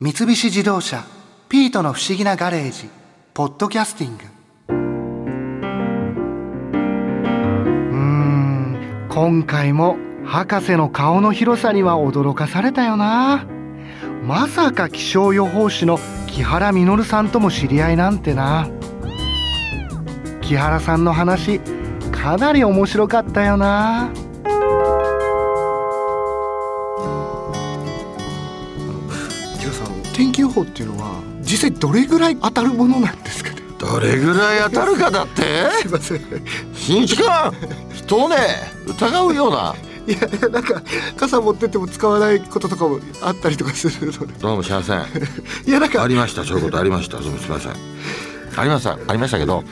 三菱自動車「ピートの不思議なガレージ」「ポッドキャスティング」うーん今回も博士の顔の広さには驚かされたよな。まさか気象予報士の木原実さんとも知り合いなんてな。木原さんの話かなり面白かったよな。天気予報っていうのは実際どれぐらい当たるものなんですかね？どれぐらい当たるかだって？すいません。新一君人をね疑うような。いやいやなんか傘持ってっても使わないこととかもあったりとかするので。どうもしません。いやなんかありました。そういうことありました。すみません。ありましたありましたけど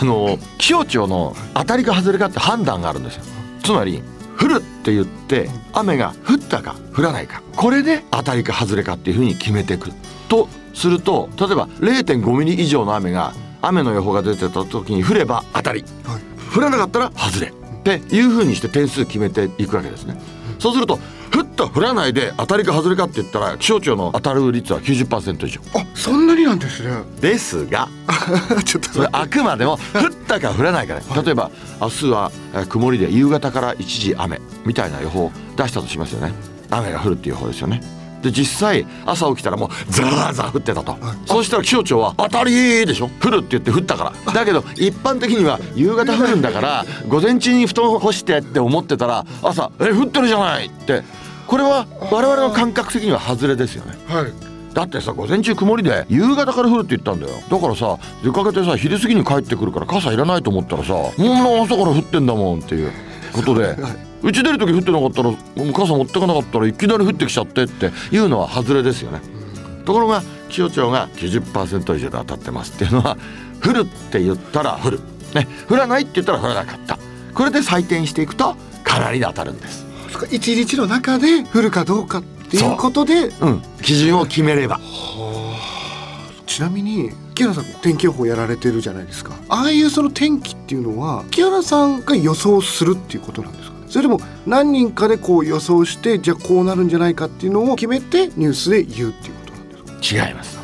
あの気象庁の当たりか外れかって判断があるんですよ。つまり降るって言って雨が降ったか降らないか。これで当たりか外れかっていうふうに決めていく。とすると例えば0.5ミリ以上の雨が雨の予報が出てた時に降れば当たり。はい。降らなかったら外れ。っていうふうにして点数決めていくわけですね。そうすると降った降らないで当たりか外れかって言ったら気象庁の当たる率は90%以上。あそんなになんですね。ですが ちょっとそれあくまでも降ったか降らないかで例えば明日はえー曇りで夕方から一時雨みたいな予報を出したとしますよね。雨が降るっていう予報ですよね。で実際朝起きたらもうザーザー降ってたと、そうしたら気象庁は当たりでしょ。降るって言って降ったから。だけど一般的には夕方降るんだから午前中に布団干してって思ってたら朝「え降ってるじゃない!」ってこれは我々の感覚的には外れですよね。はい。だってさ午前中曇りで夕方から降るって言ったんだよ。だからさ出かけてさ昼過ぎに帰ってくるから傘いらないと思ったらさもう朝から降ってんだもんっていうことでうち出る時降ってなかったら傘持ってかなかったらいきなり降ってきちゃってっていうのは外れですよね。ところが気象庁が90%以上で当たってますっていうのは 降るって言ったら降る、ね、降らないって言ったら降らなかった。これで採点していくとかなりで当たるんですそっか一日の中で降るかどうかっていうことでう。ん。基準を決めれば。ちなみに木原さん天気予報やられてるじゃないですか。ああいうその天気っていうのは木原さんが予想するっていうことなんですかね。それでも何人かでこう予想してじゃあこうなるんじゃないかっていうのを決めてニュースで言うっていうことなんですか？違います。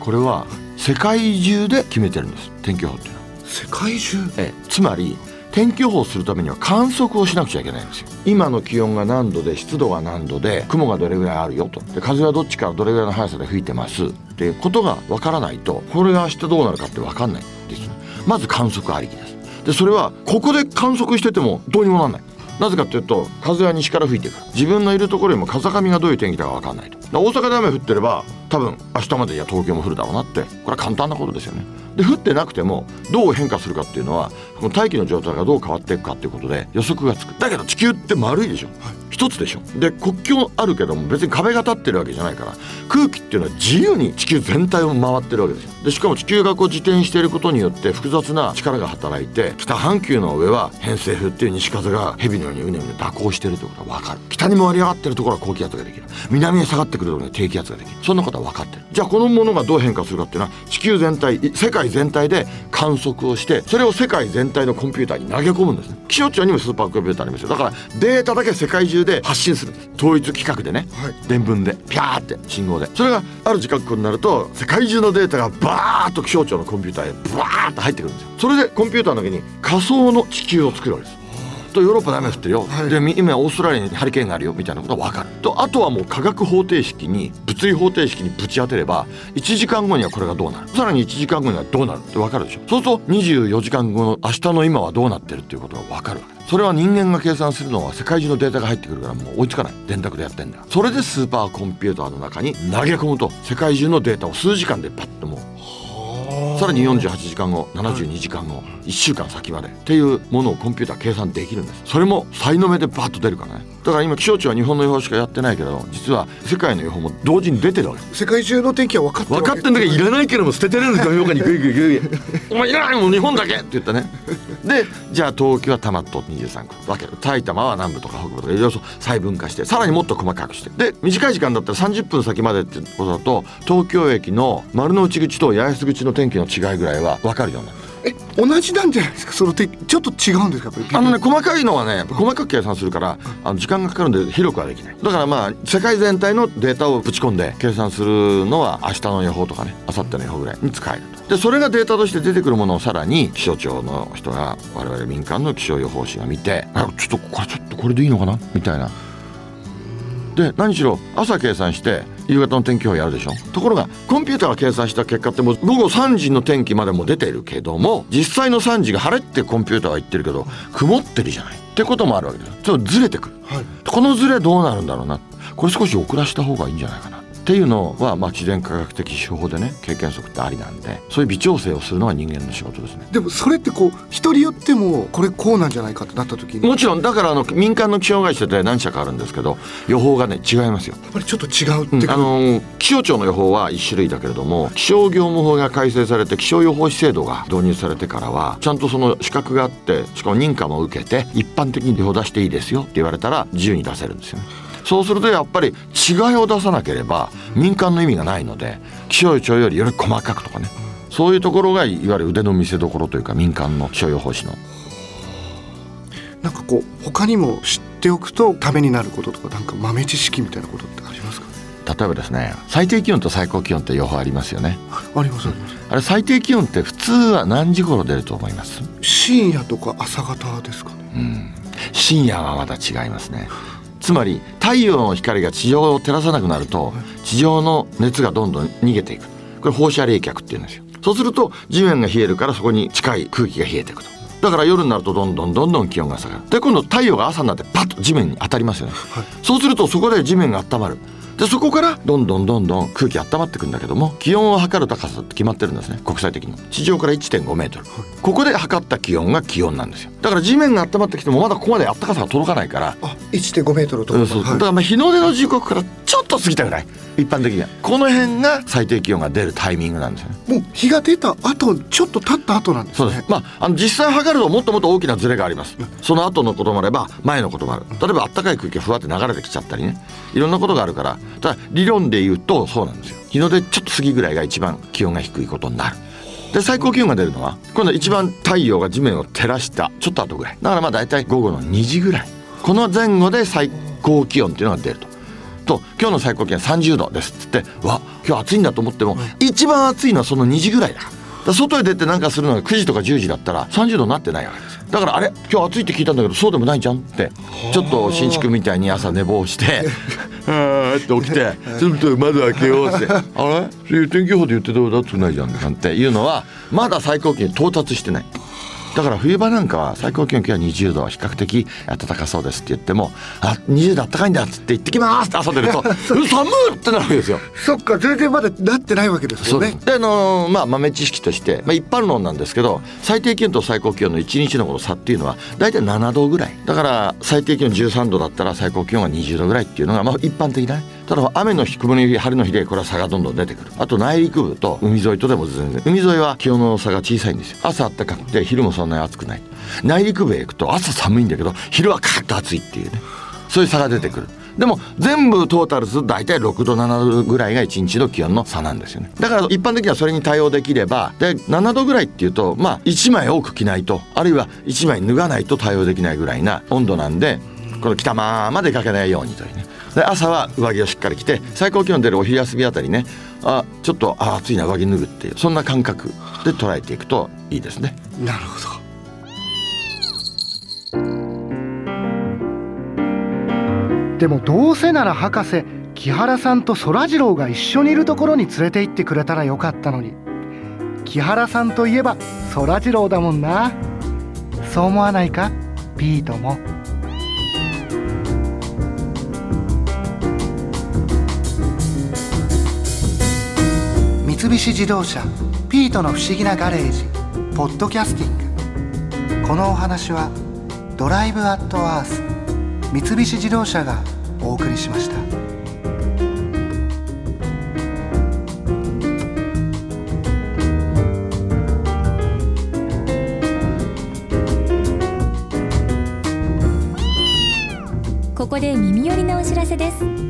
これは世界中で決めてるんです。天気予報っていうのは。世界中？ええ。つまり天気予報するためには観測をしなくちゃいけないんですよ。今の気温が何度で湿度が何度で雲がどれぐらいあるよと。で風はどっちからどれぐらいの速さで吹いてます。っていうことがわからないとこれが明日どうなるかってわかんないんですねまず観測ありきです。でそれはここで観測しててもどうにもなんない。なぜかというと風は西から吹いてくる。自分のいるところよりも風上がどういう天気だか分かんないと。大阪で雨降ってれば多分明日までには東京も降るだろうなって。これは簡単なことですよね。で降ってなくてもどう変化するかっていうのはこの大気の状態がどう変わっていくかっていうことで予測がつく。だけど地球って丸いでしょ、一つでしょ。で国境あるけども別に壁が立ってるわけじゃないから空気っていうのは自由に地球全体を回ってるわけですよ。でしかも地球がこう自転していることによって複雑な力が働いて北半球の上は偏西風っていう西風が蛇のようにうねうね蛇行してるってことが分かる。北に回り上がってるところは高気圧ができる。南へ下がってくるところには低気圧ができる。そんなことは分かってる。じゃあこのものがどう変化するかっていうのは地球全体い世界全体で観測をしてそれを世界全体のコンピューターに投げ込むんですね。気象庁にもスーパーコンピューターありますよ。だからデータだけ世界中で発信するんです。統一規格でね、はい。伝聞でピャーって信号で。それがある時間になると世界中のデータがバーッと気象庁のコンピューターへバーッと入ってくるんですよ。それでコンピューターの中に仮想の地球を作るわけですとヨーロッパで雨降ってるよ、はい。でみ今オーストラリアにハリケーンがあるよみたいなことが分かるとあとはもう科学方程式に物理方程式にぶち当てれば1時間後にはこれがどうなる。さらに1時間後にはどうなるって分かるでしょ。そうすると24時間後の明日の今はどうなってるっていうことが分かるわけそれは人間が計算するのは世界中のデータが入ってくるからもう追いつかない。電卓でやってんだそれでスーパーコンピューターの中に投げ込むと世界中のデータを数時間でパッともうさらに48時間後72時間後1週間先までっていうものをコンピューター計算できるんです。それも才の目でバッと出るからね。だから今気象庁は日本の予報しかやってないけど実は世界の予報も同時に出てるわけ。世界中の天気は分かってる分かってんだけどいらないけども捨ててるんですよ。評価にグイグイグイ。お前いらないもん日本だけって言ったねでじゃあ東京は多摩と23区分ける埼玉は南部とか北部とかいろいろ細分化してさらにもっと細かくして。で短い時間だったら30分先までってことだと東京駅の丸の内口と八重洲口の天気の違いぐらいは分かるようになる。え同じなんじゃないですか？そのてちょっと違うんですか？あのね細かいのはね細かく計算するからあの時間がかかるんで広くはできない。だからまあ世界全体のデータをぶち込んで計算するのは明日の予報とかね明後日の予報ぐらいに使えると。でそれがデータとして出てくるものをさらに気象庁の人が我々民間の気象予報士が見てちょっとこれちょっとこれでいいのかな？みたいな。で何しろ朝計算して夕方の天気予報やるでしょ？ところがコンピューターが計算した結果ってもう午後3時の天気までも出てるけども実際の3時が晴れってコンピューターは言ってるけど曇ってるじゃない。ってこともあるわけですちょっとずれてくる、はい、このずれどうなるんだろうな。これ少し遅らした方がいいんじゃないかなっていうのは、まあ、自然科学的手法でね経験則ってありなんでそういう微調整をするのは人間の仕事ですね。でもそれってこう人によってもこれこうなんじゃないかってなった時に。もちろんだからあの民間の気象会社で何社かあるんですけど予報がね違いますよ。やっぱりちょっと違うって、うん、あの気象庁の予報は1種類だけれども気象業務法が改正されて気象予報士制度が導入されてからはちゃんとその資格があってしかも認可も受けて一般的に予報出していいですよって言われたら自由に出せるんですよねそうするとやっぱり違いを出さなければ民間の意味がないので気象庁よりより細かくとかね。そういうところがいわゆる腕の見せ所というか民間の気象予報士の。なんかこう他にも知っておくとためになることとかなんか豆知識みたいなことってありますか？例えばですね最低気温と最高気温って予報ありますよね。ありますありますあれ最低気温って普通は何時頃出ると思います？深夜とか朝方ですかね。うん。深夜はまだ違いますねつまり太陽の光が地上を照らさなくなると地上の熱がどんどん逃げていく。これ放射冷却っていうんですよ。そうすると地面が冷えるからそこに近い空気が冷えていくと。だから夜になるとどんどんどんどん気温が下がる。で今度太陽が朝になってパッと地面に当たりますよね、はい、そうするとそこで地面が温まる。でそこからどんどんどんどん空気温まってくんだけども気温を測る高さって決まってるんですね。国際的に。地上から1.5メートル、はい、ここで測った気温が気温なんですよ。だから地面が温まってきてもまだここまで暖かさが届かないから。あ1.5メートルとか、うん、そう、はい、だからまあ日の出の時刻からちょっと過ぎたぐらい。一般的にはこの辺が最低気温が出るタイミングなんですよね。もう日が出た後ちょっと経った後なんですね。まああの実際測るともっともっと大きなズレがあります、うん、その後のこともあれば前のこともある。例えば暖かい空気がふわって流れてきちゃったりね。いろんなことがあるから。ただ理論で言うとそうなんですよ。日の出ちょっと過ぎぐらいが一番気温が低いことになるで最高気温が出るのは今度一番太陽が地面を照らしたちょっと後ぐらい。だからまあ大体午後の2時ぐらい。この前後で最高気温っていうのが出ると。と今日の最高気温30度ですっつってわ今日暑いんだと思っても、一番暑いのはその2時ぐらいだだ外へ出て何かするのが9時とか10時だったら30度になってないわけですだからあれ今日暑いって聞いたんだけどそうでもないじゃんってちょっと新築みたいに朝寝坊して あって起きてちょっと窓開けようって。あれ？天気予報で言ってたらだ？ってないじゃん。なんていうのはまだ最高気温到達してないだから冬場なんかは最高気温今日は20度は比較的暖かそうですって言ってもあ20度暖かいんだっつって行ってきますって遊んでると 寒いってなるわけですよ。そっか全然まだなってないわけですよね。であのー、まあ豆知識として、まあ、一般論なんですけど最低気温と最高気温の1日のこの差っていうのは大体7度ぐらい。だから最低気温13度だったら最高気温は20度ぐらいっていうのがまあ一般的なねただ雨の日曇り日晴れの日でこれは差がどんどん出てくる。あと内陸部と海沿いとでも全然。海沿いは気温の差が小さいんですよ。朝暖かくて昼もそんなに暑くない。内陸部へ行くと朝寒いんだけど昼はカッと暑いっていうね。そういう差が出てくる。でも全部トータルすると大体6度7度ぐらいが1日の気温の差なんですよね。だから一般的にはそれに対応できればで7度ぐらいっていうとまあ1枚多く着ないとあるいは1枚脱がないと対応できないぐらいな温度なんでこの着たまま出かけないようにというね。で朝は上着をしっかり着て最高気温出るお昼休みあたりねあちょっとあ暑いな上着脱ぐっていうそんな感覚で捉えていくといいですね。なるほどでもどうせなら博士木原さんとそらジローが一緒にいるところに連れて行ってくれたらよかったのに木原さんといえばそらジローだもんなそう思わないか？ピートも。三菱自動車「ピートの不思議なガレージ」ポッドキャスティングこのお話は「ドライブ・アット・アース」三菱自動車がお送りしました。ここで耳寄りなお知らせです